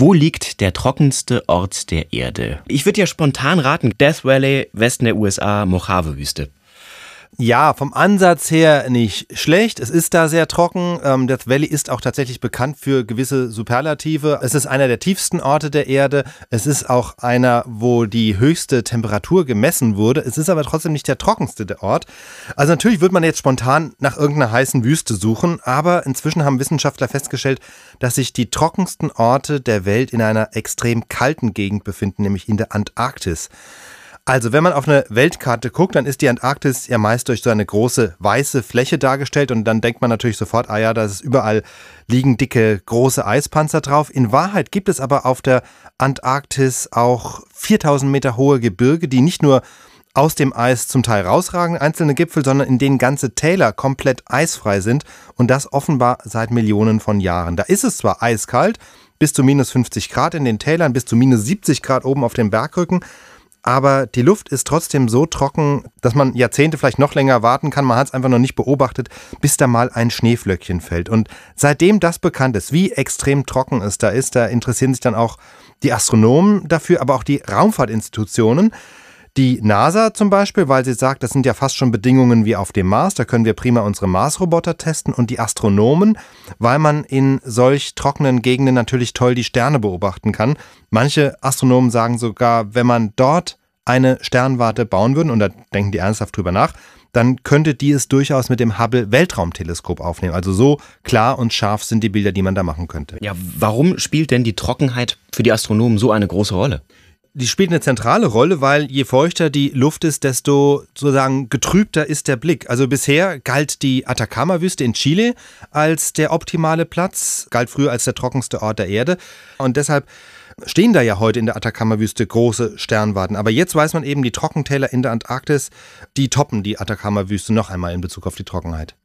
Wo liegt der trockenste Ort der Erde? Ich würde ja spontan raten, Death Valley, Westen der USA, Mojave-Wüste. Ja, vom Ansatz her nicht schlecht. Es ist da sehr trocken. Ähm, Death Valley ist auch tatsächlich bekannt für gewisse Superlative. Es ist einer der tiefsten Orte der Erde. Es ist auch einer, wo die höchste Temperatur gemessen wurde. Es ist aber trotzdem nicht der trockenste der Ort. Also natürlich wird man jetzt spontan nach irgendeiner heißen Wüste suchen, aber inzwischen haben Wissenschaftler festgestellt, dass sich die trockensten Orte der Welt in einer extrem kalten Gegend befinden, nämlich in der Antarktis. Also, wenn man auf eine Weltkarte guckt, dann ist die Antarktis ja meist durch so eine große weiße Fläche dargestellt und dann denkt man natürlich sofort, ah ja, da ist überall liegen dicke große Eispanzer drauf. In Wahrheit gibt es aber auf der Antarktis auch 4000 Meter hohe Gebirge, die nicht nur aus dem Eis zum Teil rausragen, einzelne Gipfel, sondern in denen ganze Täler komplett eisfrei sind und das offenbar seit Millionen von Jahren. Da ist es zwar eiskalt, bis zu minus 50 Grad in den Tälern, bis zu minus 70 Grad oben auf dem Bergrücken, aber die Luft ist trotzdem so trocken, dass man Jahrzehnte vielleicht noch länger warten kann. Man hat es einfach noch nicht beobachtet, bis da mal ein Schneeflöckchen fällt. Und seitdem das bekannt ist, wie extrem trocken es da ist, da interessieren sich dann auch die Astronomen dafür, aber auch die Raumfahrtinstitutionen. Die NASA zum Beispiel, weil sie sagt, das sind ja fast schon Bedingungen wie auf dem Mars, da können wir prima unsere Mars-Roboter testen und die Astronomen, weil man in solch trockenen Gegenden natürlich toll die Sterne beobachten kann. Manche Astronomen sagen sogar, wenn man dort eine Sternwarte bauen würde, und da denken die ernsthaft drüber nach, dann könnte die es durchaus mit dem Hubble Weltraumteleskop aufnehmen. Also so klar und scharf sind die Bilder, die man da machen könnte. Ja, warum spielt denn die Trockenheit für die Astronomen so eine große Rolle? Die spielt eine zentrale Rolle, weil je feuchter die Luft ist, desto sozusagen getrübter ist der Blick. Also bisher galt die Atacama-Wüste in Chile als der optimale Platz, galt früher als der trockenste Ort der Erde. Und deshalb stehen da ja heute in der Atacama-Wüste große Sternwarten. Aber jetzt weiß man eben, die Trockentäler in der Antarktis, die toppen die Atacama-Wüste noch einmal in Bezug auf die Trockenheit.